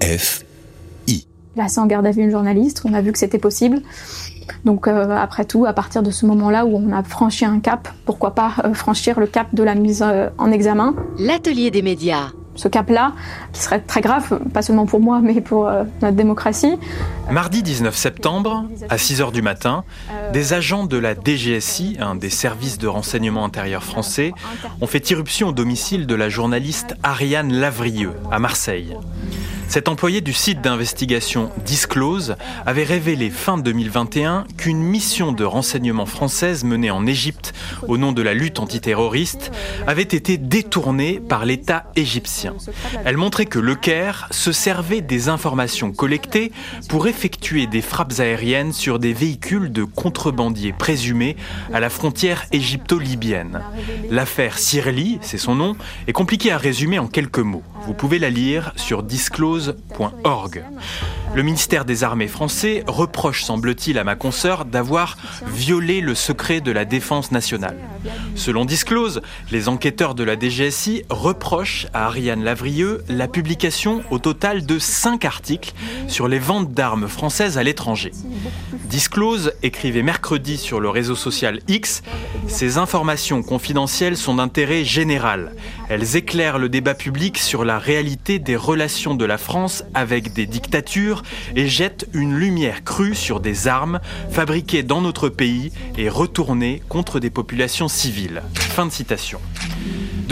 RFI. Placé en garde à vue une journaliste, on a vu que c'était possible. Donc euh, après tout, à partir de ce moment-là où on a franchi un cap, pourquoi pas euh, franchir le cap de la mise euh, en examen L'atelier des médias. Ce cap-là, qui serait très grave, pas seulement pour moi, mais pour notre démocratie. Mardi 19 septembre, à 6h du matin, des agents de la DGSI, un des services de renseignement intérieur français, ont fait irruption au domicile de la journaliste Ariane Lavrieux, à Marseille. Cet employé du site d'investigation Disclose avait révélé fin 2021 qu'une mission de renseignement française menée en Égypte au nom de la lutte antiterroriste avait été détournée par l'État égyptien. Elle montrait que le Caire se servait des informations collectées pour effectuer des frappes aériennes sur des véhicules de contrebandiers présumés à la frontière égypto-libyenne. L'affaire Sirli, c'est son nom, est compliquée à résumer en quelques mots. Vous pouvez la lire sur Le ministère des Armées français reproche, semble-t-il, à ma consoeur d'avoir violé le secret de la défense nationale. Selon Disclose, les enquêteurs de la DGSI reprochent à Ariane Lavrieux la publication au total de 5 articles sur les ventes d'armes françaises à l'étranger. Disclose écrivait mercredi sur le réseau social X Ces informations confidentielles sont d'intérêt général. Elles éclairent le débat public sur la réalité des relations de la France avec des dictatures et jettent une lumière crue sur des armes fabriquées dans notre pays et retournées contre des populations civiles. Fin de citation.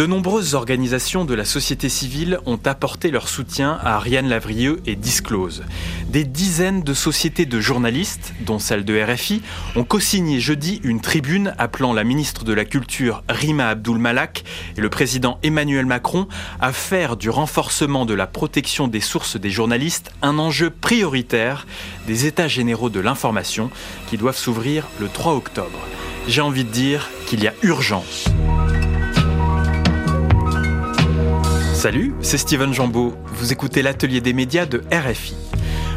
De nombreuses organisations de la société civile ont apporté leur soutien à Ariane Lavrieux et Disclose. Des dizaines de sociétés de journalistes, dont celle de RFI, ont co-signé jeudi une tribune appelant la ministre de la Culture Rima Abdul Malak et le président Emmanuel Macron à faire du renforcement de la protection des sources des journalistes un enjeu prioritaire des États généraux de l'information qui doivent s'ouvrir le 3 octobre. J'ai envie de dire qu'il y a urgence. Salut, c'est Steven Jambeau. Vous écoutez l'atelier des médias de RFI.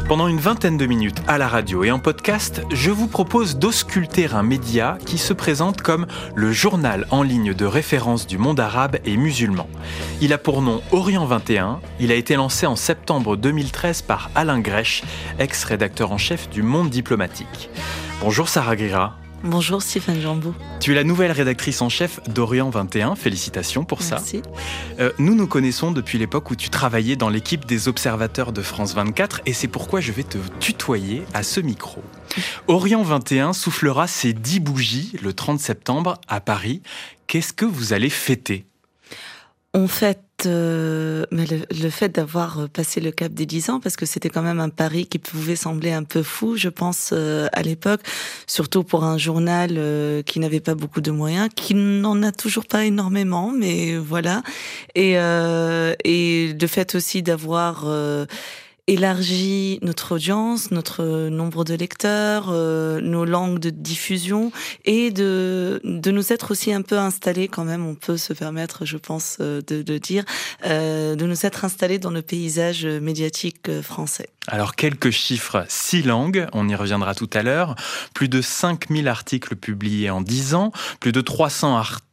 Pendant une vingtaine de minutes à la radio et en podcast, je vous propose d'ausculter un média qui se présente comme le journal en ligne de référence du monde arabe et musulman. Il a pour nom Orient 21, il a été lancé en septembre 2013 par Alain Grèche, ex-rédacteur en chef du Monde diplomatique. Bonjour Sarah Grira. Bonjour Stéphane Jambou. Tu es la nouvelle rédactrice en chef d'Orient 21. Félicitations pour Merci. ça. Euh, nous nous connaissons depuis l'époque où tu travaillais dans l'équipe des observateurs de France 24 et c'est pourquoi je vais te tutoyer à ce micro. Orient 21 soufflera ses 10 bougies le 30 septembre à Paris. Qu'est-ce que vous allez fêter? On fête euh, mais le, fait d'avoir euh, passé le cap des 10 ans, parce que c'était quand même un pari qui pouvait sembler un peu fou, je pense, euh, à l'époque, surtout pour un journal qui n'avait pas beaucoup de moyens, qui n'en a toujours pas énormément, mais voilà. Et, et le fait aussi d'avoir élargi notre audience, notre nombre de lecteurs, euh, nos langues de diffusion et de, de nous être aussi un peu installés quand même, on peut se permettre, je pense, euh, de, de dire, euh, de nous être installés dans le paysage médiatique français. Alors quelques chiffres, six langues, on y reviendra tout à l'heure, plus de 5000 articles publiés en 10 ans, plus de 300 articles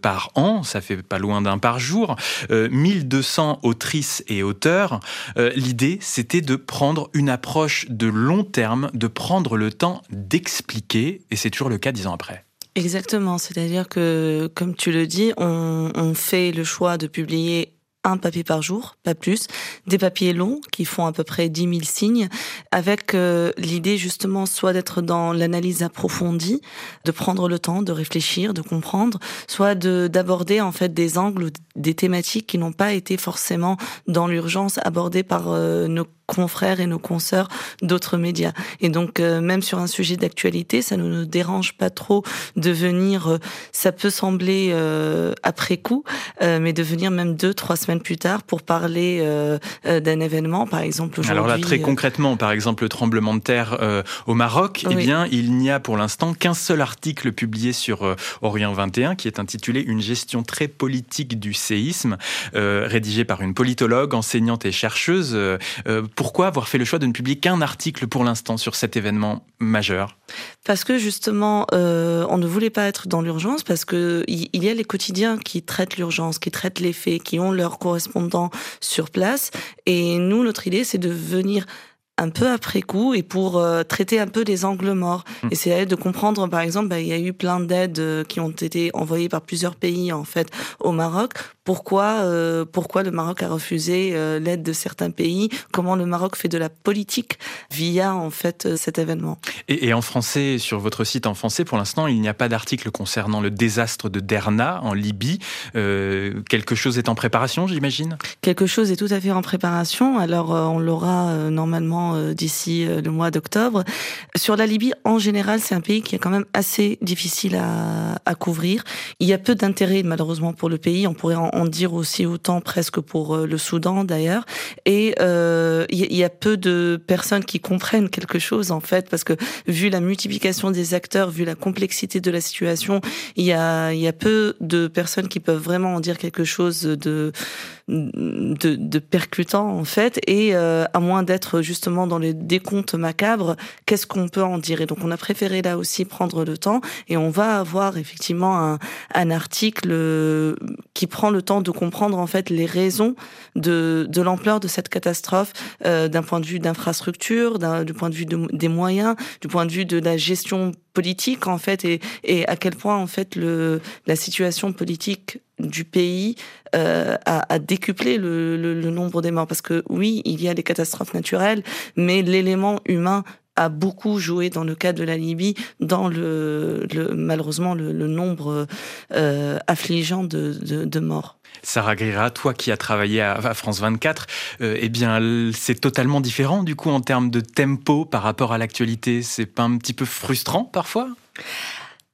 par an, ça fait pas loin d'un par jour, 1200 autrices et auteurs. L'idée, c'était de prendre une approche de long terme, de prendre le temps d'expliquer, et c'est toujours le cas dix ans après. Exactement, c'est-à-dire que, comme tu le dis, on, on fait le choix de publier un papier par jour, pas plus, des papiers longs qui font à peu près 10 000 signes, avec euh, l'idée justement soit d'être dans l'analyse approfondie, de prendre le temps de réfléchir, de comprendre, soit de d'aborder en fait des angles, des thématiques qui n'ont pas été forcément dans l'urgence abordées par euh, nos confrères et nos consoeurs d'autres médias. Et donc, euh, même sur un sujet d'actualité, ça ne nous dérange pas trop de venir, euh, ça peut sembler euh, après coup, mais de venir même deux, trois semaines plus tard pour parler d'un événement, par exemple aujourd'hui. Alors là, très concrètement, par exemple, le tremblement de terre au Maroc, eh bien, il n'y a pour l'instant qu'un seul article publié sur Orient 21 qui est intitulé Une gestion très politique du séisme, rédigé par une politologue, enseignante et chercheuse Pourquoi avoir fait le choix de ne publier qu'un article pour l'instant sur cet événement majeur? Parce que justement, euh, on ne voulait pas être dans l'urgence, parce que il y a les quotidiens qui traitent l'urgence, qui traitent les faits, qui ont leurs correspondants sur place. Et nous, notre idée, c'est de venir un peu après coup et pour euh, traiter un peu les angles morts. Mmh. Essayer de comprendre, par exemple, bah, il y a eu plein d'aides euh, qui ont été envoyées par plusieurs pays en fait au Maroc. Pourquoi, euh, pourquoi le Maroc a refusé l'aide de certains pays? Comment le Maroc fait de la politique via en fait cet événement? Et, et, en français, sur votre site en français, pour l'instant, il n'y a pas d'article concernant le désastre de Derna en Libye. quelque chose est en préparation, j'imagine? Quelque chose est tout à fait en préparation. Alors, on l'aura normalement euh, d'ici euh, le mois d'octobre. Sur la Libye, en général, c'est un pays qui est quand même assez difficile à, couvrir. Il y a peu d'intérêt, malheureusement, pour le pays. On pourrait en, dire aussi autant presque pour euh, le Soudan, d'ailleurs. Et il y a peu de personnes qui comprennent quelque chose, en fait, parce que vu la multiplication des acteurs, vu la complexité de la situation, il y a peu de personnes qui peuvent vraiment en dire quelque chose de, de, de percutant, en fait. Et euh, à moins d'être justement dans les décomptes macabres, qu'est-ce qu'on peut en dire? Et donc on a préféré là aussi prendre le temps et on va avoir effectivement un, un article euh, qui prend le temps de comprendre en fait les raisons de, de l'ampleur de cette catastrophe euh, d'un point de vue d'infrastructure, du point de vue des moyens, du point de vue de la gestion politique en fait et, et à quel point en fait le, la situation politique du pays euh, a, décuplé le, nombre des morts parce que oui il y a des catastrophes naturelles mais l'élément humain a beaucoup joué dans le cas de la Libye dans le, malheureusement le, nombre euh, affligeant de morts. Sarah Grira, toi qui as travaillé à France 24, euh, eh bien, c'est totalement différent du coup en termes de tempo par rapport à l'actualité. C'est pas un petit peu frustrant parfois?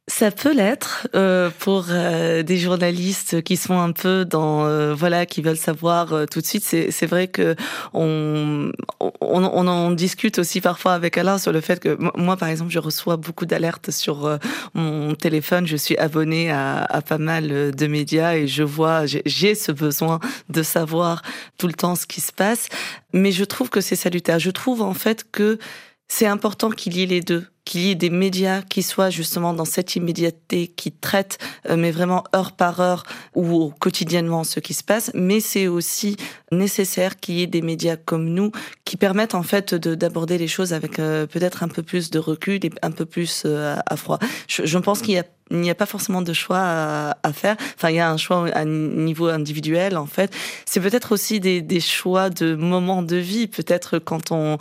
Ça peut l'être euh, pour euh, des journalistes qui sont un peu dans euh, voilà qui veulent savoir euh, tout de suite. C'est vrai que on, on, on en discute aussi parfois avec Alain sur le fait que moi par exemple je reçois beaucoup d'alertes sur euh, mon téléphone. Je suis abonnée à, à pas mal de médias et je vois j'ai ce besoin de savoir tout le temps ce qui se passe. Mais je trouve que c'est salutaire. Je trouve en fait que c'est important qu'il y ait les deux qu'il y ait des médias qui soient justement dans cette immédiateté, qui traitent, euh, mais vraiment heure par heure ou quotidiennement ce qui se passe. Mais c'est aussi nécessaire qu'il y ait des médias comme nous qui permettent en fait d'aborder les choses avec euh, peut-être un peu plus de recul et un peu plus euh, à froid. Je, je pense qu'il y a il n'y a pas forcément de choix à, à, faire. Enfin, il y a un choix à niveau individuel, en fait. C'est peut-être aussi des, des choix de moments de vie. Peut-être quand on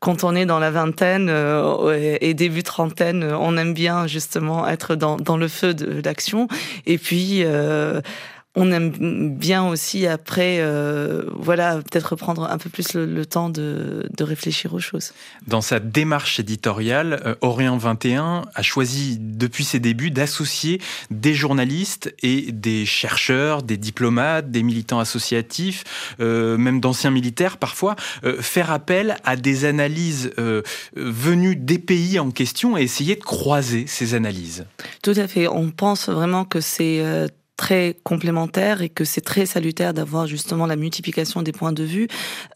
quand on est dans la vingtaine euh, et début trentaine, on aime bien justement être dans, dans le feu de l'action. Et puis, euh, on aime bien aussi après, euh, voilà, peut-être prendre un peu plus le, temps de, de, réfléchir aux choses. Dans sa démarche éditoriale, euh, Orient 21 a choisi depuis ses débuts d'associer des journalistes et des chercheurs, des diplomates, des militants associatifs, euh, même d'anciens militaires parfois, euh, faire appel à des analyses euh, venues des pays en question et essayer de croiser ces analyses. Tout à fait. On pense vraiment que c'est euh, très complémentaire et que c'est très salutaire d'avoir justement la multiplication des points de vue.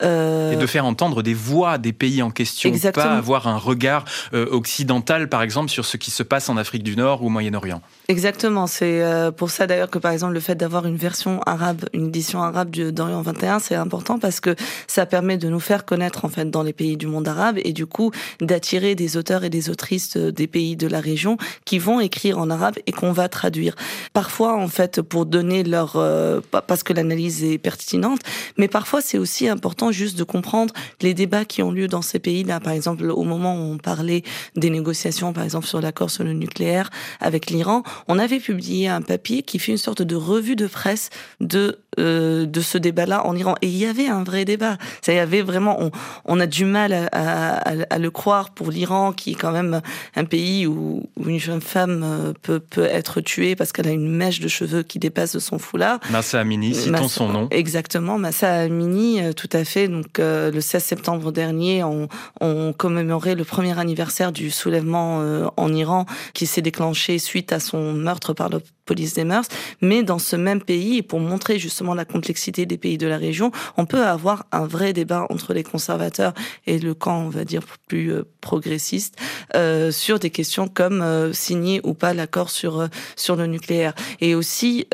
Euh... Et de faire entendre des voix des pays en question, Exactement. pas avoir un regard euh, occidental par exemple sur ce qui se passe en Afrique du Nord ou au Moyen-Orient. Exactement, c'est euh, pour ça d'ailleurs que par exemple le fait d'avoir une version arabe, une édition arabe d'Orient 21, c'est important parce que ça permet de nous faire connaître en fait dans les pays du monde arabe et du coup d'attirer des auteurs et des autrices des pays de la région qui vont écrire en arabe et qu'on va traduire. Parfois en fait pour donner leur euh, parce que l'analyse est pertinente, mais parfois c'est aussi important juste de comprendre les débats qui ont lieu dans ces pays-là. Par exemple, au moment où on parlait des négociations, par exemple sur l'accord sur le nucléaire avec l'Iran, on avait publié un papier qui fait une sorte de revue de presse de euh, de ce débat-là en Iran. Et il y avait un vrai débat. Ça y avait vraiment, on, on a du mal à, à, à le croire pour l'Iran, qui est quand même un pays où, où une jeune femme euh, peut, peut être tuée parce qu'elle a une mèche de cheveux qui dépassent de son foulard. Massa Amini, citons son nom. Exactement, Massa Amini, tout à fait. Donc le 16 septembre dernier, on, on commémorait le premier anniversaire du soulèvement en Iran qui s'est déclenché suite à son meurtre par le police des mœurs, mais dans ce même pays, et pour montrer justement la complexité des pays de la région, on peut avoir un vrai débat entre les conservateurs et le camp, on va dire, plus euh, progressiste, euh, sur des questions comme euh, signer ou pas l'accord sur, sur le nucléaire. Et aussi...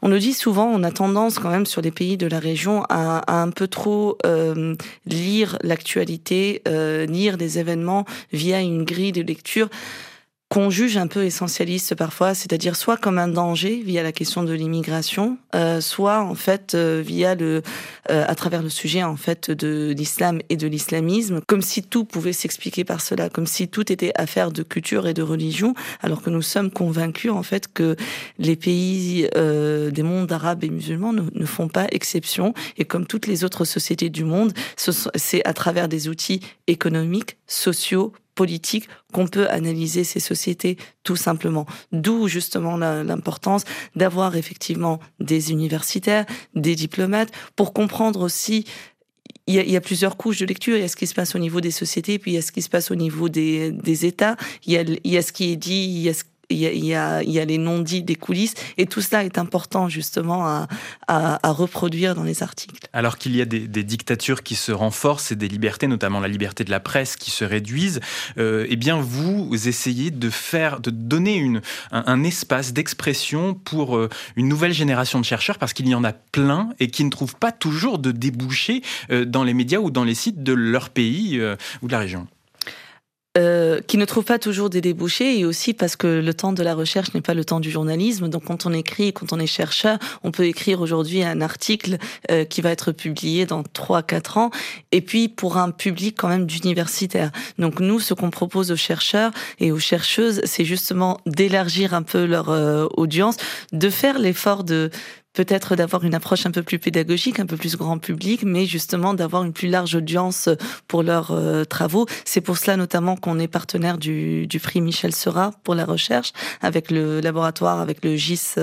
On nous dit souvent, on a tendance quand même sur les pays de la région à, à un peu trop lire l'actualité, lire des événements via une grille de lecture qu'on juge un peu essentialiste parfois, c'est-à-dire soit comme un danger via la question de l'immigration, euh, soit en fait euh, via le, euh, à travers le sujet en fait de l'islam et de l'islamisme, comme si tout pouvait s'expliquer par cela, comme si tout était affaire de culture et de religion, alors que nous sommes convaincus en fait que les pays des mondes arabes et musulmans ne, ne, font pas exception, et comme toutes les autres sociétés du monde, c'est à travers des outils économiques, sociaux, politique qu'on peut analyser ces sociétés tout simplement. D'où justement l'importance d'avoir effectivement des universitaires, des diplomates, pour comprendre aussi il y, a, plusieurs couches de lecture. Il y a ce qui se passe au niveau des sociétés, puis il y a ce qui se passe au niveau des, des États. Il y, a, il y a ce qui est dit, il y a ce il y a, les non-dits des coulisses, et tout cela est important justement à, reproduire dans les articles. Alors qu'il y a des, dictatures qui se renforcent et des libertés, notamment la liberté de la presse, qui se réduisent, euh, eh bien vous essayez de faire, de donner un, espace d'expression pour euh, une nouvelle génération de chercheurs, parce qu'il y en a plein et qui ne trouvent pas toujours de débouchés euh, dans les médias ou dans les sites de leur pays ou de la région. Euh, qui ne trouvent pas toujours des débouchés et aussi parce que le temps de la recherche n'est pas le temps du journalisme. Donc quand on écrit, quand on est chercheur, on peut écrire aujourd'hui un article euh, qui va être publié dans 3-4 ans et puis pour un public quand même d'universitaires. Donc nous, ce qu'on propose aux chercheurs et aux chercheuses, c'est justement d'élargir un peu leur euh, audience, de faire l'effort de peut-être d'avoir une approche un peu plus pédagogique, un peu plus grand public, mais justement d'avoir une plus large audience pour leurs euh, travaux. C'est pour cela notamment qu'on est partenaire du, du prix Michel Seurat pour la recherche, avec le laboratoire, avec le GIS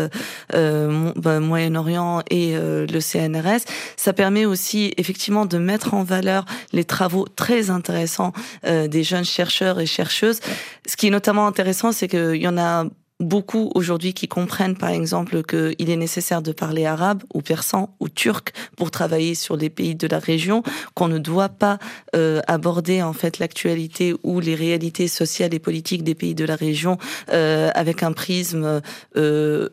euh, bah, Moyen-Orient et euh, le CNRS. Ça permet aussi effectivement de mettre en valeur les travaux très intéressants des jeunes chercheurs et chercheuses. Ce qui est notamment intéressant, c'est qu'il y en a beaucoup aujourd'hui qui comprennent par exemple qu'il est nécessaire de parler arabe ou persan ou turc pour travailler sur les pays de la région, qu'on ne doit pas euh, aborder en fait l'actualité ou les réalités sociales et politiques des pays de la région euh, avec un prisme euh,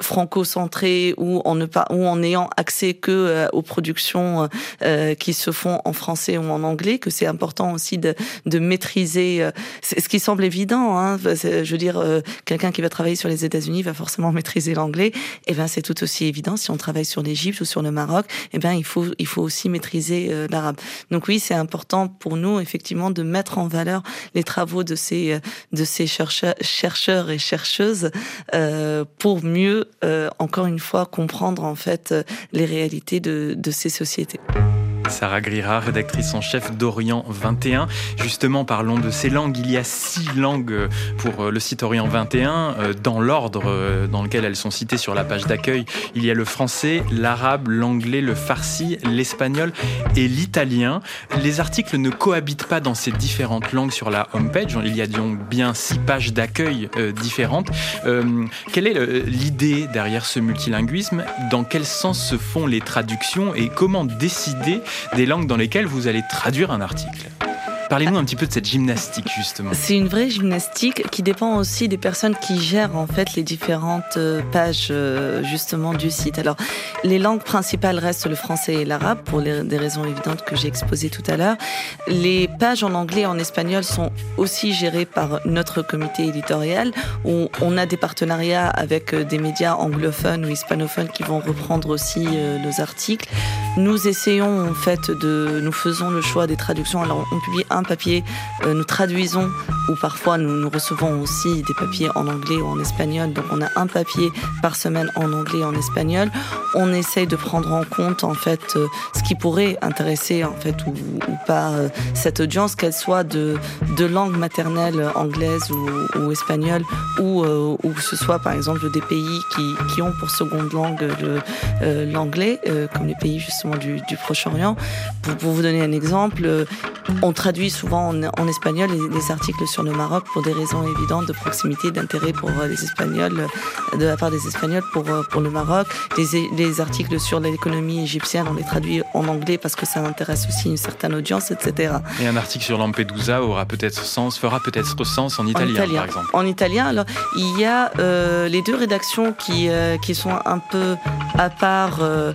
franco-centré ou en ne pas ou en ayant accès que euh, aux productions euh, qui se font en français ou en anglais que c'est important aussi de, de maîtriser euh, ce qui semble évident hein, je veux dire quelqu'un qui va travailler sur les États-Unis va forcément maîtriser l'anglais. Et eh ben c'est tout aussi évident. Si on travaille sur l'Égypte ou sur le Maroc et eh ben il faut il faut aussi maîtriser l'arabe. Donc oui c'est important pour nous effectivement de mettre en valeur les travaux de ces de ces chercheurs chercheurs et chercheuses pour mieux euh, encore une fois, comprendre en fait euh, les réalités de, de ces sociétés. Sarah Grira, rédactrice en chef d'Orient 21. Justement, parlons de ces langues. Il y a six langues pour euh, le site Orient 21. Euh, dans l'ordre euh, dans lequel elles sont citées sur la page d'accueil, il y a le français, l'arabe, l'anglais, le farsi, l'espagnol et l'italien. Les articles ne cohabitent pas dans ces différentes langues sur la homepage. Il y a donc bien six pages d'accueil différentes. quelle est l'idée derrière ce multilinguisme? Dans quel sens se font les traductions? Et comment décider des langues dans lesquelles vous allez traduire un article. Parlez-nous un petit peu de cette gymnastique justement. C'est une vraie gymnastique qui dépend aussi des personnes qui gèrent en fait les différentes euh, pages euh, justement du site. Alors les langues principales restent le français et l'arabe pour des raisons évidentes que j'ai exposées tout à l'heure. Les pages en anglais et en espagnol sont aussi gérées par notre comité éditorial où on a des partenariats avec euh, des médias anglophones ou hispanophones qui vont reprendre aussi nos articles. Nous essayons en fait de, nous faisons le choix des traductions. Alors on publie un un papier, nous traduisons ou parfois nous, recevons aussi des papiers en anglais ou en espagnol. Donc on a un papier par semaine en anglais et en espagnol. On essaye de prendre en compte en fait ce qui pourrait intéresser en fait ou, pas cette audience, qu'elle soit de, de langue maternelle anglaise ou, espagnole ou, ou que ce soit par exemple des pays qui, qui ont pour seconde langue l'anglais, comme les pays justement du, du Proche-Orient. Pour, pour, vous donner un exemple, on traduit souvent en, espagnol les, articles sur le Maroc pour des raisons évidentes de proximité, d'intérêt pour les Espagnols, euh, de la part des Espagnols pour, euh, pour le Maroc. Les, les articles sur l'économie égyptienne, on les traduit en anglais parce que ça intéresse aussi une certaine audience, etc. Et un article sur Lampedusa aura peut-être sens, fera peut-être sens en italien, en italien, par exemple. En italien, alors il y a euh, les deux rédactions qui, euh, qui sont un peu à part euh,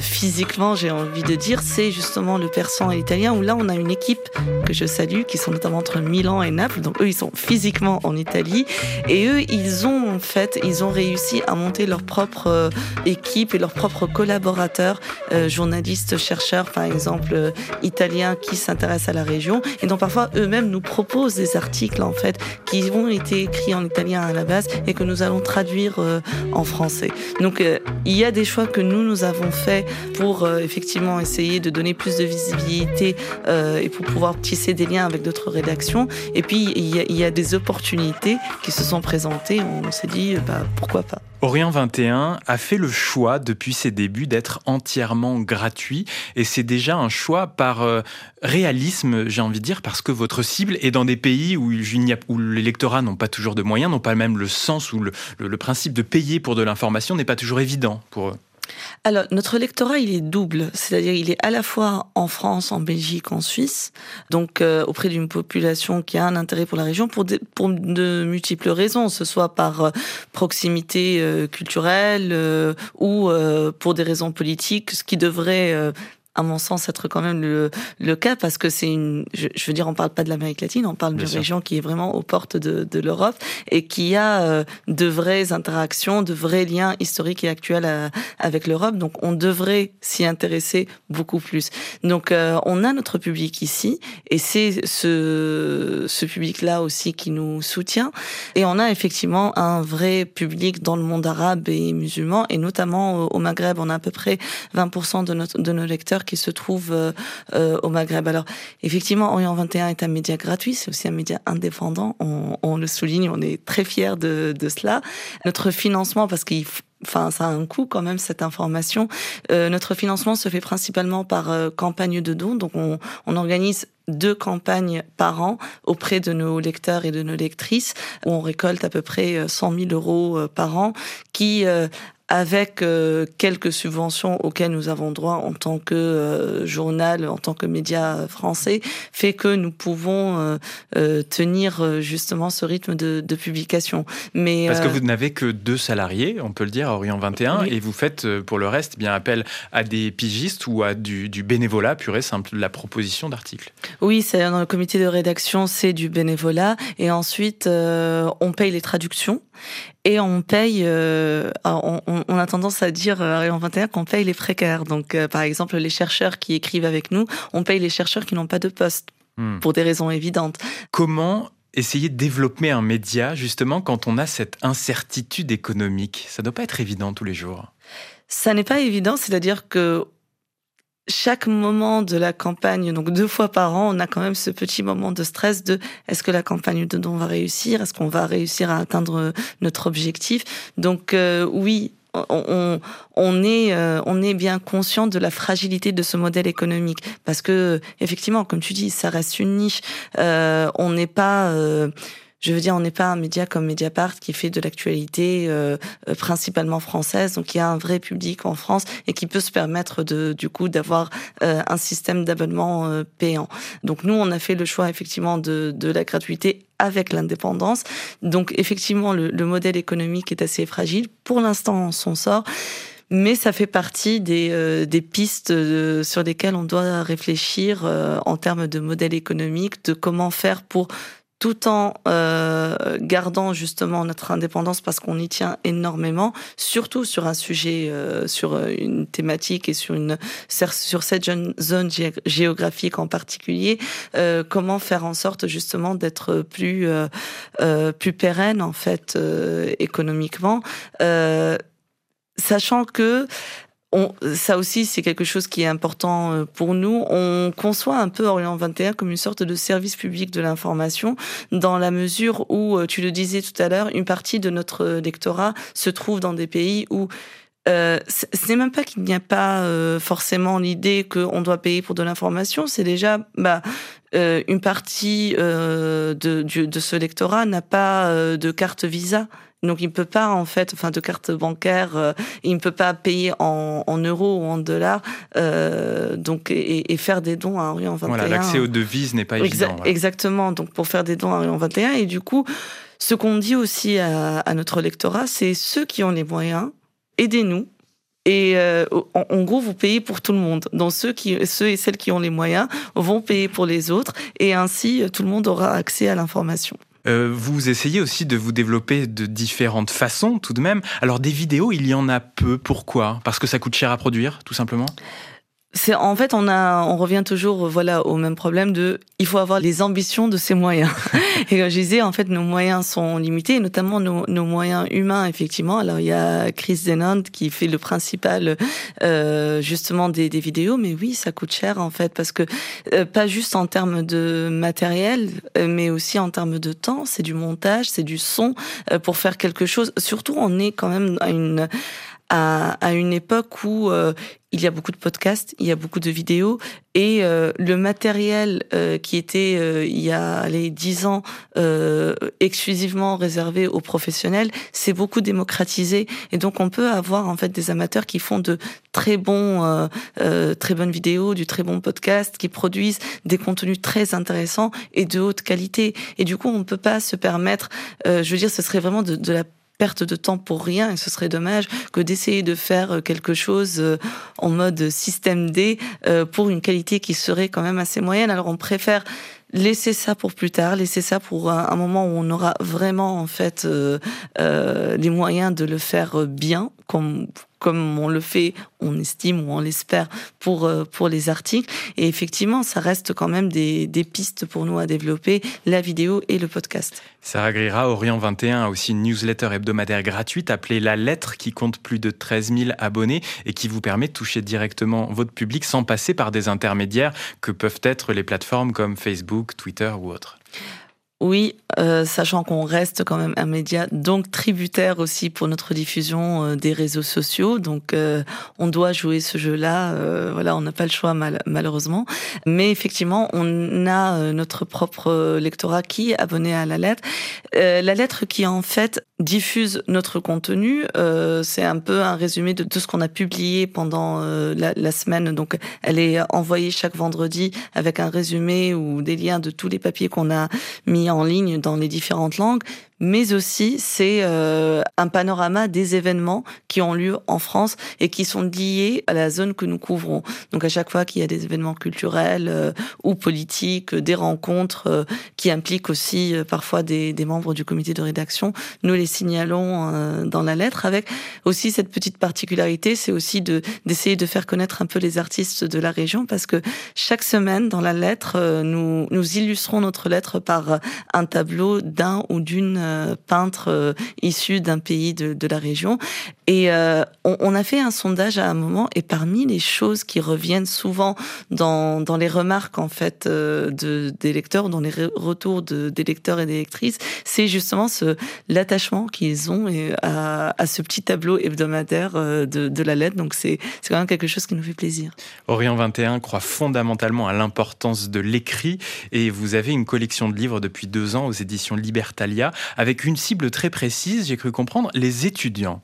physiquement, j'ai envie de dire, c'est justement le persan et l'italien où là on a une équipe que je salue, qui sont notamment entre Milan et Naples. Donc eux, ils sont physiquement en Italie. Et eux, ils ont en fait, ils ont réussi à monter leur propre euh, équipe et leurs propres collaborateurs, euh, journalistes, chercheurs, par exemple, euh, italiens qui s'intéressent à la région. Et donc parfois, eux-mêmes nous proposent des articles, en fait, qui ont été écrits en italien à la base et que nous allons traduire en français. Donc il y a des choix que nous, nous avons fait pour effectivement essayer de donner plus de visibilité et pour pouvoir tisser des liens avec d'autres rédactions. Et puis, il y, a, des opportunités qui se sont présentées. On s'est dit, bah, pourquoi pas. Orient 21 a fait le choix depuis ses débuts d'être entièrement gratuit et c'est déjà un choix par euh, réalisme, j'ai envie de dire, parce que votre cible est dans des pays où, où les lectorats n'ont pas toujours de moyens, n'ont pas même le sens ou le principe de payer pour de l'information n'est pas toujours évident pour eux. Alors, notre lectorat, il est double. C'est-à-dire, il est à la fois en France, en Belgique, en Suisse, donc euh, auprès d'une population qui a un intérêt pour la région pour, pour de multiples raisons, ce soit par euh, proximité euh, culturelle ou pour des raisons politiques, ce qui devrait à mon sens, être quand même le, le cas parce que c'est une, je, veux dire, on parle pas de l'Amérique latine, on parle d'une région qui est vraiment aux portes de, de l'Europe et qui a euh, de vraies interactions, de vrais liens historiques et actuels euh, avec l'Europe. Donc, on devrait s'y intéresser beaucoup plus. Donc, euh, on a notre public ici et c'est ce, ce public-là aussi qui nous soutient. Et on a effectivement un vrai public dans le monde arabe et musulman et notamment au Maghreb. On a à peu près 20% de, notre, de nos lecteurs qui se trouve euh, euh, au Maghreb. Alors, effectivement, Orient 21 est un média gratuit, c'est aussi un média indépendant. On, le souligne, on est très fiers de, cela. Notre financement, parce qu'il ça a un coût quand même cette information. Euh, notre financement se fait principalement par euh, campagne de dons. Donc, on, on, organise deux campagnes par an auprès de nos lecteurs et de nos lectrices, où on récolte à peu près 100 000 euros par an, qui avec euh, quelques subventions auxquelles nous avons droit en tant que euh, journal, en tant que média français, fait que nous pouvons euh, tenir justement ce rythme de, de publication. Mais parce que vous n'avez que deux salariés, on peut le dire, à Orient 21, et vous faites pour le reste bien appel à des pigistes ou à du, du bénévolat pur et simple, de la proposition d'articles. Oui, c'est dans le comité de rédaction, c'est du bénévolat, et ensuite on paye les traductions et on paye, euh, on, on, a tendance à dire à Rayon 21 qu'on paye les précaires. Donc, euh, par exemple, les chercheurs qui écrivent avec nous, on paye les chercheurs qui n'ont pas de poste, hmm. pour des raisons évidentes. Comment essayer de développer un média, justement, quand on a cette incertitude économique? Ça ne doit pas être évident tous les jours. Ça n'est pas évident, c'est-à-dire que chaque moment de la campagne, donc deux fois par an, on a quand même ce petit moment de stress de est-ce que la campagne de don va réussir, est-ce qu'on va réussir à atteindre notre objectif? Donc euh, oui, on, on, est euh, on est bien conscient de la fragilité de ce modèle économique parce que effectivement, comme tu dis, ça reste une niche. Euh, on n'est pas je veux dire, on n'est pas un média comme Mediapart qui fait de l'actualité euh, euh, principalement française, donc il y a un vrai public en France et qui peut se permettre du coup, d'avoir euh, un système d'abonnement payant. Donc nous, on a fait le choix effectivement de, de la gratuité avec l'indépendance. Donc effectivement, le, le, modèle économique est assez fragile. Pour l'instant, on s'en sort mais ça fait partie des, des pistes sur lesquelles on doit réfléchir en termes de modèle économique, de comment faire pour tout en euh, gardant justement notre indépendance parce qu'on y tient énormément, surtout sur un sujet, euh, sur euh, une thématique et sur une sur cette zone géographique en particulier. Euh, comment faire en sorte justement d'être plus euh, plus pérenne en fait économiquement, sachant que ça aussi, c'est quelque chose qui est important euh, pour nous. On conçoit un peu Orient 21 comme une sorte de service public de l'information, dans la mesure où, euh, tu le disais tout à l'heure, une partie de notre lectorat se trouve dans des pays où euh, ce n'est même pas qu'il n'y a pas euh, forcément l'idée qu'on doit payer pour de l'information, c'est déjà bah, une partie de, de, ce lectorat n'a pas de carte Visa. Donc il ne peut pas en fait, enfin de carte bancaire, euh, il ne peut pas payer en, en euros ou en dollars, euh, donc et, et, faire des dons à Orient 21. Voilà, l'accès aux devises n'est pas évident. Exactement. Donc pour faire des dons à Orient 21 et du coup, ce qu'on dit aussi à, à notre lectorat, c'est ceux qui ont les moyens, aidez-nous. Et euh, en, gros, vous payez pour tout le monde. Donc ceux qui, ceux et celles qui ont les moyens vont payer pour les autres, et ainsi tout le monde aura accès à l'information. Euh, vous essayez aussi de vous développer de différentes façons tout de même. Alors des vidéos, il y en a peu. Pourquoi? Parce que ça coûte cher à produire, tout simplement? C'est en fait on a on revient toujours voilà au même problème de il faut avoir les ambitions de ses moyens. Et comme je disais en fait nos moyens sont limités notamment nos, nos moyens humains effectivement. Alors il y a Chris Zenand qui fait le principal euh, justement des, des, vidéos. Mais oui ça coûte cher en fait parce que euh, pas juste en termes de matériel euh, mais aussi en termes de temps. C'est du montage c'est du son euh, pour faire quelque chose. Surtout on est quand même à une à, à une époque où euh, il y a beaucoup de podcasts, il y a beaucoup de vidéos et euh, le matériel euh, qui était il y a les dix ans exclusivement réservé aux professionnels, c'est beaucoup démocratisé et donc on peut avoir en fait des amateurs qui font de très bons, très bonnes vidéos, du très bon podcast, qui produisent des contenus très intéressants et de haute qualité. Et du coup, on ne peut pas se permettre, je veux dire, ce serait vraiment de, de la perte de temps pour rien et ce serait dommage que d'essayer de faire euh, quelque chose euh, en mode système D euh, pour une qualité qui serait quand même assez moyenne. Alors on préfère laisser ça pour plus tard, laisser ça pour un, moment où on aura vraiment en fait euh, les moyens de le faire bien, comme comme on le fait, on estime ou on l'espère pour euh, pour les articles. Et effectivement, ça reste quand même des, des pistes pour nous à développer, la vidéo et le podcast. Sarah Grira, Orient 21 a aussi une newsletter hebdomadaire gratuite appelée La Lettre qui compte plus de 13 000 abonnés et qui vous permet de toucher directement votre public sans passer par des intermédiaires que peuvent être les plateformes comme Facebook, Twitter ou autres. Oui, euh, sachant qu'on reste quand même un média donc tributaire aussi pour notre diffusion euh, des réseaux sociaux, donc euh, on doit jouer ce jeu-là. voilà, on n'a pas le choix malheureusement, mais effectivement on a notre propre lectorat qui est abonné à la lettre. la lettre qui en fait diffuse notre contenu, c'est un peu un résumé de tout ce qu'on a publié pendant la, la semaine. Donc elle est envoyée chaque vendredi avec un résumé ou des liens de tous les papiers qu'on a mis en ligne dans les différentes langues mais aussi c'est euh, un panorama des événements qui ont lieu en France et qui sont liés à la zone que nous couvrons. Donc à chaque fois qu'il y a des événements culturels euh, ou politiques, des rencontres euh, qui impliquent aussi parfois des, des, membres du comité de rédaction, nous les signalons dans la lettre avec aussi cette petite particularité, c'est aussi de d'essayer de faire connaître un peu les artistes de la région parce que chaque semaine dans la lettre, nous nous illustrons notre lettre par un tableau d'un ou d'une euh, peintre euh, issu d'un pays de, la région. Et euh, on, a fait un sondage à un moment, et parmi les choses qui reviennent souvent dans, dans les remarques en fait de, des lecteurs, dans les retours de, des lecteurs et des lectrices, c'est justement ce l'attachement qu'ils ont à, à, ce petit tableau hebdomadaire de, de la lettre. Donc c'est quand même quelque chose qui nous fait plaisir. Orient 21 croit fondamentalement à l'importance de l'écrit, et vous avez une collection de livres depuis deux ans aux éditions Libertalia avec une cible très précise, j'ai cru comprendre, les étudiants.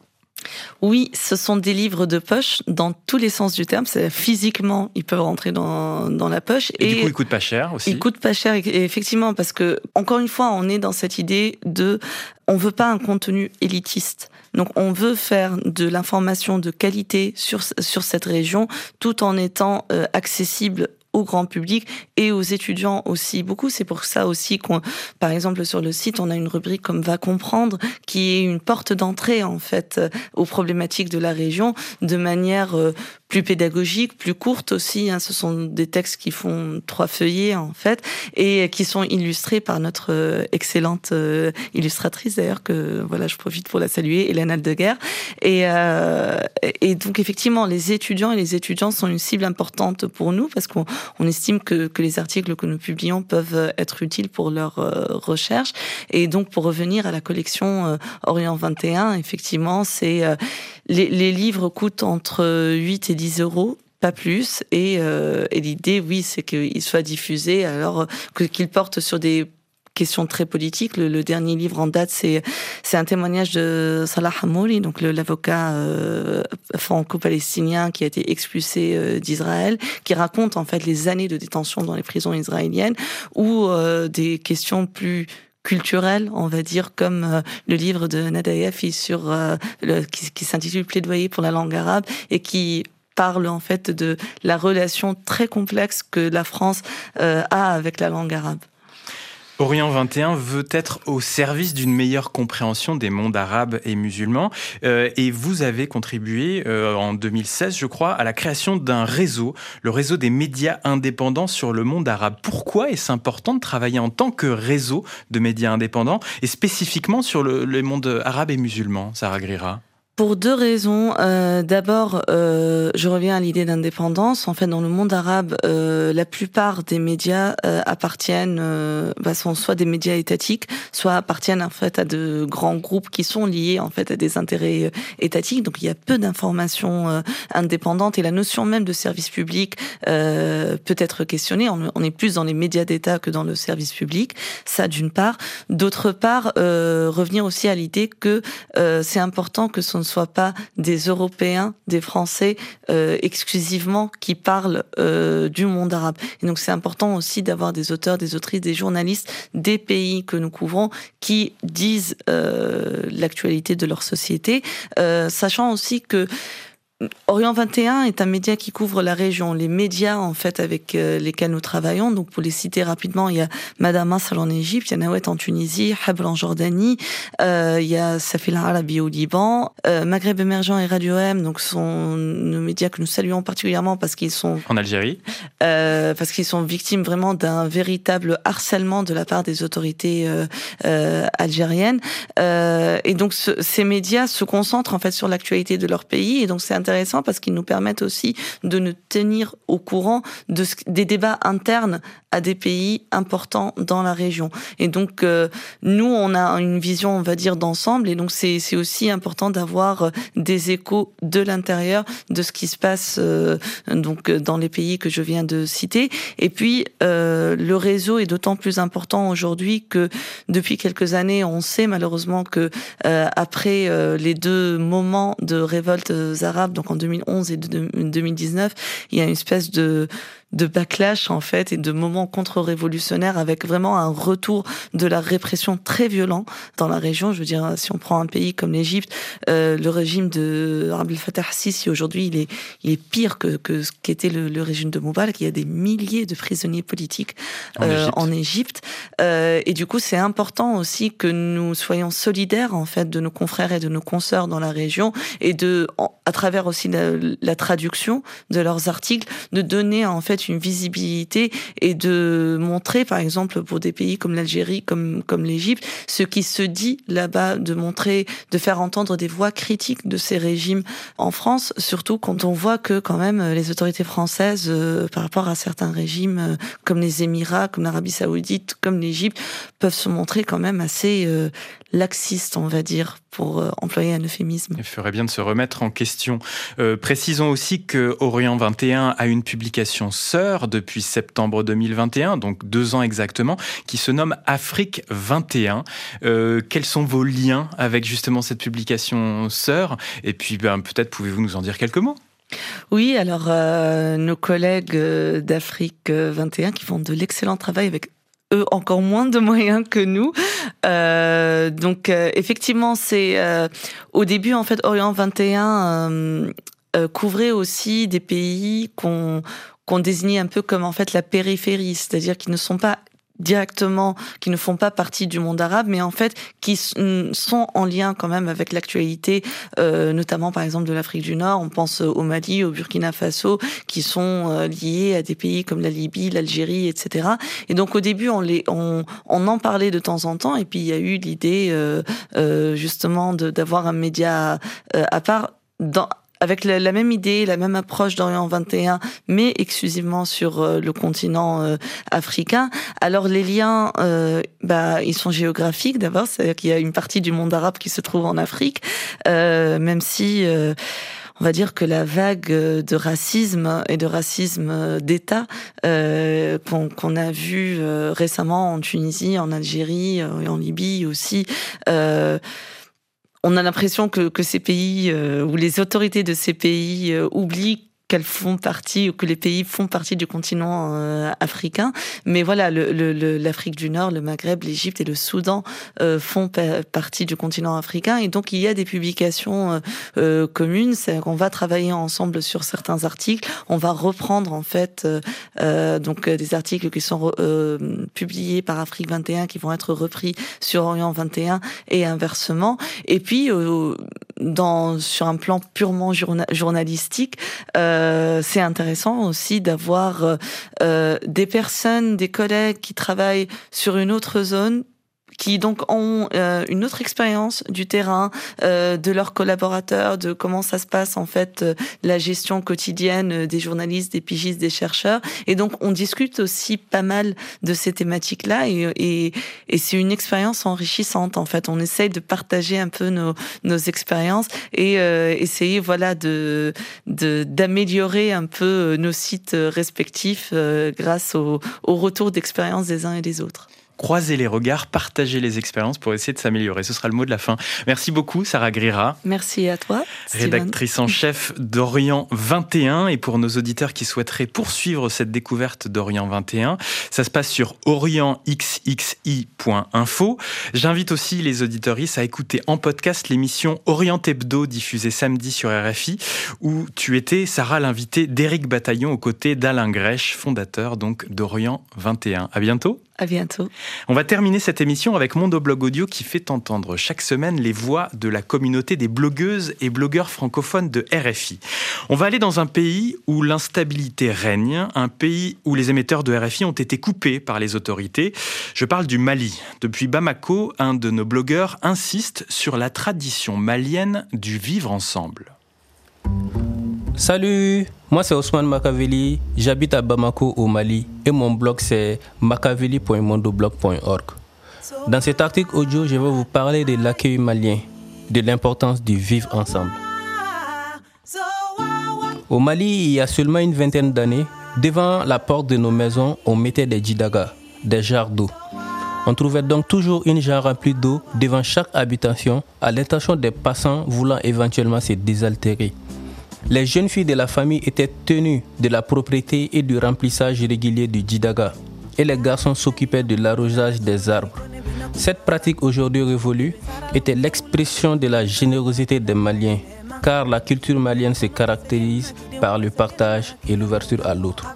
Oui, ce sont des livres de poche dans tous les sens du terme. C'est physiquement, ils peuvent rentrer dans, dans la poche. Et, et, du coup, ils coûtent pas cher aussi. Ils coûtent pas cher, effectivement, parce que encore une fois, on est dans cette idée de, on veut pas un contenu élitiste. Donc, on veut faire de l'information de qualité sur sur cette région, tout en étant euh, accessible au grand public et aux étudiants aussi beaucoup. C'est pour ça aussi qu'on, par exemple, sur le site, on a une rubrique comme Va comprendre, qui est une porte d'entrée en fait aux problématiques de la région, de manière euh, plus pédagogique, plus courte aussi. Hein. Ce sont des textes qui font trois feuillets en fait et qui sont illustrés par notre euh, excellente euh, illustratrice d'ailleurs que voilà, je profite pour la saluer, Hélène Aldeguer. Et, euh, et donc effectivement, les étudiants et les étudiants sont une cible importante pour nous parce qu'on on estime que, que les articles que nous publions peuvent être utiles pour leur recherche. Et donc pour revenir à la collection Orient 21, effectivement, c'est les, les livres coûtent entre 8 et 10 euros pas plus. Et, euh, et l'idée, oui, c'est qu'il soit diffusé, alors que qu'il porte sur des questions très politiques. Le, dernier livre en date, c'est c'est un témoignage de Salah Hamouri, donc l'avocat euh, franco-palestinien qui a été expulsé euh, d'Israël, qui raconte en fait les années de détention dans les prisons israéliennes, ou euh, des questions plus culturel, on va dire, comme euh, le livre de Nadayafi sur euh, le, qui, s'intitule Plaidoyer pour la langue arabe et qui parle en fait de la relation très complexe que la France euh, a avec la langue arabe. Orient 21 veut être au service d'une meilleure compréhension des mondes arabes et musulmans. Euh, et vous avez contribué euh, en 2016, je crois, à la création d'un réseau, le réseau des médias indépendants sur le monde arabe. Pourquoi est-ce important de travailler en tant que réseau de médias indépendants et spécifiquement sur le, le monde arabe et musulman, Sarah Grira? Pour deux raisons. Euh, D'abord, euh, je reviens à l'idée d'indépendance. En fait, dans le monde arabe, euh, la plupart des médias euh, appartiennent, euh, bah, sont soit des médias étatiques, soit appartiennent en fait à de grands groupes qui sont liés en fait à des intérêts euh, étatiques. Donc, il y a peu d'informations indépendantes et la notion même de service public peut être questionnée. On, on, est plus dans les médias d'État que dans le service public. Ça, d'une part. D'autre part, revenir aussi à l'idée que c'est important que son ne soit pas des Européens, des Français euh, exclusivement qui parlent euh, du monde arabe. Et donc c'est important aussi d'avoir des auteurs, des autrices, des journalistes des pays que nous couvrons qui disent euh, l'actualité de leur société, euh, sachant aussi que Orient 21 est un média qui couvre la région. Les médias, en fait, avec euh, lesquels nous travaillons, donc pour les citer rapidement, il y a Madame Massal en Égypte, il y a Nawet en Tunisie, Habl en Jordanie, euh, il y a Safil Arabi au Liban, euh, Maghreb émergent et Radio M, donc sont nos médias que nous saluons particulièrement parce qu'ils sont... En Algérie euh, Parce qu'ils sont victimes vraiment d'un véritable harcèlement de la part des autorités euh, euh, algériennes. et donc, ce, ces médias se concentrent, en fait, sur l'actualité de leur pays, et donc c'est intéressant intéressant parce qu'ils nous permettent aussi de nous tenir au courant de des débats internes à des pays importants dans la région. Et donc, euh, nous, on a une vision, on va dire, d'ensemble. Et donc, c'est aussi important d'avoir euh, des échos de l'intérieur de ce qui se passe euh, donc dans les pays que je viens de citer. Et puis, le réseau est d'autant plus important aujourd'hui que depuis quelques années, on sait malheureusement que après les deux moments de révolte arabes, donc en 2011 et 2019, il y a une espèce de de backlash en fait et de moments contre-révolutionnaires avec vraiment un retour de la répression très violent dans la région. Je veux dire, si on prend un pays comme l'Égypte, euh, le régime de Abdel Fattah Sisi aujourd'hui, il est, il est pire que, que ce qu'était le, le, régime de Moubarak. Il y a des milliers de prisonniers politiques euh, en Égypte. Euh, et du coup, c'est important aussi que nous soyons solidaires en fait de nos confrères et de nos consoeurs dans la région et de, à travers aussi la, la traduction de leurs articles, de donner en fait une visibilité et de montrer, par exemple, pour des pays comme l'Algérie, comme, comme l'Égypte, ce qui se dit là-bas, de montrer, de faire entendre des voix critiques de ces régimes en France, surtout quand on voit que quand même les autorités françaises, euh, par rapport à certains régimes euh, comme les Émirats, comme l'Arabie saoudite, comme l'Égypte, peuvent se montrer quand même assez euh, laxiste, on va dire, pour euh, employer un euphémisme. Il ferait bien de se remettre en question. Euh, précisons aussi que Orient 21 a une publication sœur depuis septembre 2021, donc deux ans exactement, qui se nomme Afrique 21. Euh, quels sont vos liens avec justement cette publication sœur? Et puis ben, peut-être pouvez-vous nous en dire quelques mots? Oui, alors euh, nos collègues d'Afrique 21 qui font de l'excellent travail avec encore moins de moyens que nous. Euh, donc euh, effectivement, c'est euh, au début en fait Orient 21 euh, euh, couvrait aussi des pays qu'on qu'on désignait un peu comme en fait la périphérie, c'est-à-dire qu'ils ne sont pas directement, qui ne font pas partie du monde arabe, mais en fait qui sont en lien quand même avec l'actualité, euh, notamment par exemple de l'Afrique du Nord. On pense au Mali, au Burkina Faso, qui sont euh, liés à des pays comme la Libye, l'Algérie, etc. Et donc au début, on, les, on, en parlait de temps en temps, et puis il y a eu l'idée euh, euh justement d'avoir un média euh, à part avec la, même idée, la même approche d'Orient 21, mais exclusivement sur euh, le continent euh, africain. Alors les liens, euh, bah, ils sont géographiques d'abord, c'est-à-dire qu'il y a une partie du monde arabe qui se trouve en Afrique, même si on va dire que la vague de racisme et de racisme d'État qu'on a vu récemment en Tunisie, en Algérie et en Libye aussi on a l'impression que, que, ces pays euh, ou les autorités de ces pays euh, oublient qu'elles font partie ou que les pays font partie du continent euh, africain. Mais voilà, l'Afrique du Nord, le Maghreb, l'Égypte et le Soudan euh, font partie du continent africain. Et donc, il y a des publications euh, communes. C'est qu'on va travailler ensemble sur certains articles. On va reprendre, en fait, donc des articles qui sont publiés par Afrique 21 qui vont être repris sur Orient 21 et inversement. Et puis, dans, sur un plan purement journalistique, euh, c'est intéressant aussi d'avoir euh, euh, des personnes, des collègues qui travaillent sur une autre zone qui donc ont euh, une autre expérience du terrain, euh, de leurs collaborateurs, de comment ça se passe en fait euh, la gestion quotidienne des journalistes, des pigistes, des chercheurs. Et donc on discute aussi pas mal de ces thématiques-là et, et, et c'est une expérience enrichissante en fait. On essaye de partager un peu nos, nos expériences et essayer voilà de d'améliorer un peu nos sites respectifs grâce au, au retour d'expérience des uns et des autres croiser les regards, partager les expériences pour essayer de s'améliorer. Ce sera le mot de la fin. Merci beaucoup, Sarah Grira. Merci à toi. Rédactrice en chef d'Orient 21. Et pour nos auditeurs qui souhaiteraient poursuivre cette découverte d'Orient 21, ça se passe sur orientxxi.info. J'invite aussi les auditoristes à écouter en podcast l'émission Orient Hebdo diffusée samedi sur RFI où tu étais, Sarah, l'invité d'Éric Bataillon aux côtés d'Alain Grèche, fondateur donc d'Orient 21. À bientôt. On va terminer cette émission avec Mondo Blog Audio qui fait entendre chaque semaine les voix de la communauté des blogueuses et blogueurs francophones de RFI. On va aller dans un pays où l'instabilité règne, un pays où les émetteurs de RFI ont été coupés par les autorités. Je parle du Mali. Depuis Bamako, un de nos blogueurs insiste sur la tradition malienne du vivre ensemble. Salut, moi c'est Ousmane Makaveli, j'habite à Bamako au Mali et mon blog c'est makaveli.mondoblog.org. Dans cet article audio, je vais vous parler de l'accueil malien, de l'importance du vivre ensemble. Au Mali, il y a seulement une vingtaine d'années, devant la porte de nos maisons, on mettait des jidagas, des jarres d'eau. On trouvait donc toujours une jarre remplie d'eau devant chaque habitation à l'intention des passants voulant éventuellement se désaltérer. Les jeunes filles de la famille étaient tenues de la propriété et du remplissage régulier du Jidaga, et les garçons s'occupaient de l'arrosage des arbres. Cette pratique aujourd'hui révolue était l'expression de la générosité des Maliens, car la culture malienne se caractérise par le partage et l'ouverture à l'autre.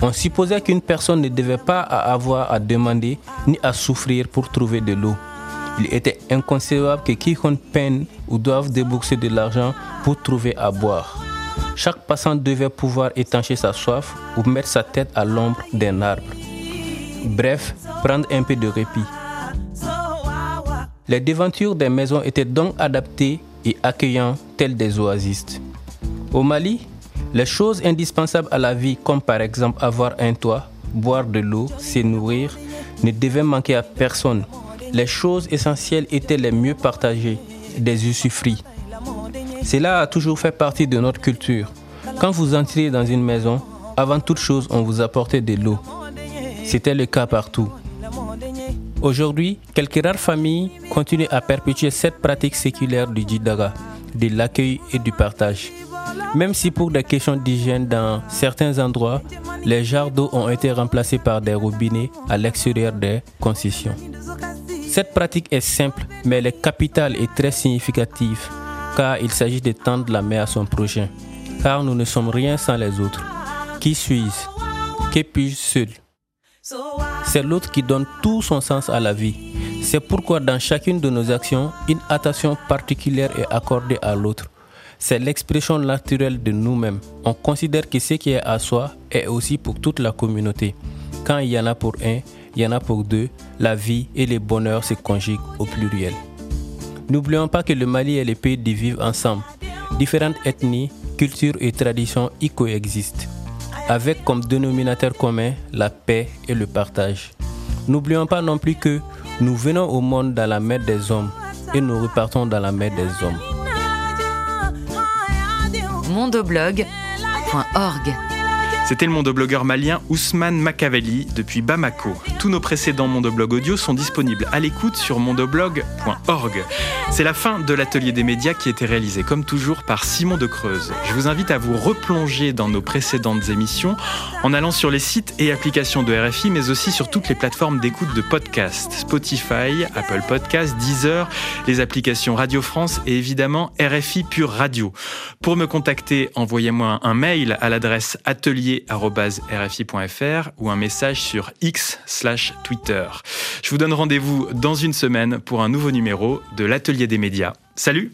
On supposait qu'une personne ne devait pas avoir à demander ni à souffrir pour trouver de l'eau. Il était inconcevable que quiconque peine ou doive débourser de l'argent pour trouver à boire. Chaque passant devait pouvoir étancher sa soif ou mettre sa tête à l'ombre d'un arbre. Bref, prendre un peu de répit. Les devantures des maisons étaient donc adaptées et accueillantes telles des oasis. Au Mali, les choses indispensables à la vie, comme par exemple avoir un toit, boire de l'eau, se nourrir, ne devaient manquer à personne les choses essentielles étaient les mieux partagées, des usufruits. Cela a toujours fait partie de notre culture. Quand vous entriez dans une maison, avant toute chose, on vous apportait de l'eau. C'était le cas partout. Aujourd'hui, quelques rares familles continuent à perpétuer cette pratique séculaire du jidaga, de l'accueil et du partage. Même si pour des questions d'hygiène dans certains endroits, les jarres d'eau ont été remplacés par des robinets à l'extérieur des concessions. Cette pratique est simple, mais elle est capitale et très significative, car il s'agit de tendre la main à son prochain, car nous ne sommes rien sans les autres. Qui suis-je? Que puis-je seul? C'est l'autre qui donne tout son sens à la vie. C'est pourquoi dans chacune de nos actions, une attention particulière est accordée à l'autre. C'est l'expression naturelle de nous-mêmes. On considère que ce qui est à soi est aussi pour toute la communauté. Quand il y en a pour un, il y en a pour deux. La vie et les bonheurs se conjuguent au pluriel. N'oublions pas que le Mali et les pays de vivent ensemble. Différentes ethnies, cultures et traditions y coexistent, avec comme dénominateur commun la paix et le partage. N'oublions pas non plus que nous venons au monde dans la mer des hommes et nous repartons dans la mer des hommes. mondoblog.org c'était le mondoblogueur malien Ousmane Makaveli depuis Bamako. Tous nos précédents mondoblog audio sont disponibles à l'écoute sur mondoblog.org. C'est la fin de l'atelier des médias qui était réalisé comme toujours par Simon de Creuse. Je vous invite à vous replonger dans nos précédentes émissions en allant sur les sites et applications de RFI mais aussi sur toutes les plateformes d'écoute de podcasts, Spotify, Apple Podcasts, Deezer, les applications Radio France et évidemment RFI Pure Radio. Pour me contacter, envoyez-moi un mail à l'adresse atelier rfi.fr ou un message sur X Twitter. Je vous donne rendez-vous dans une semaine pour un nouveau numéro de l'Atelier des médias. Salut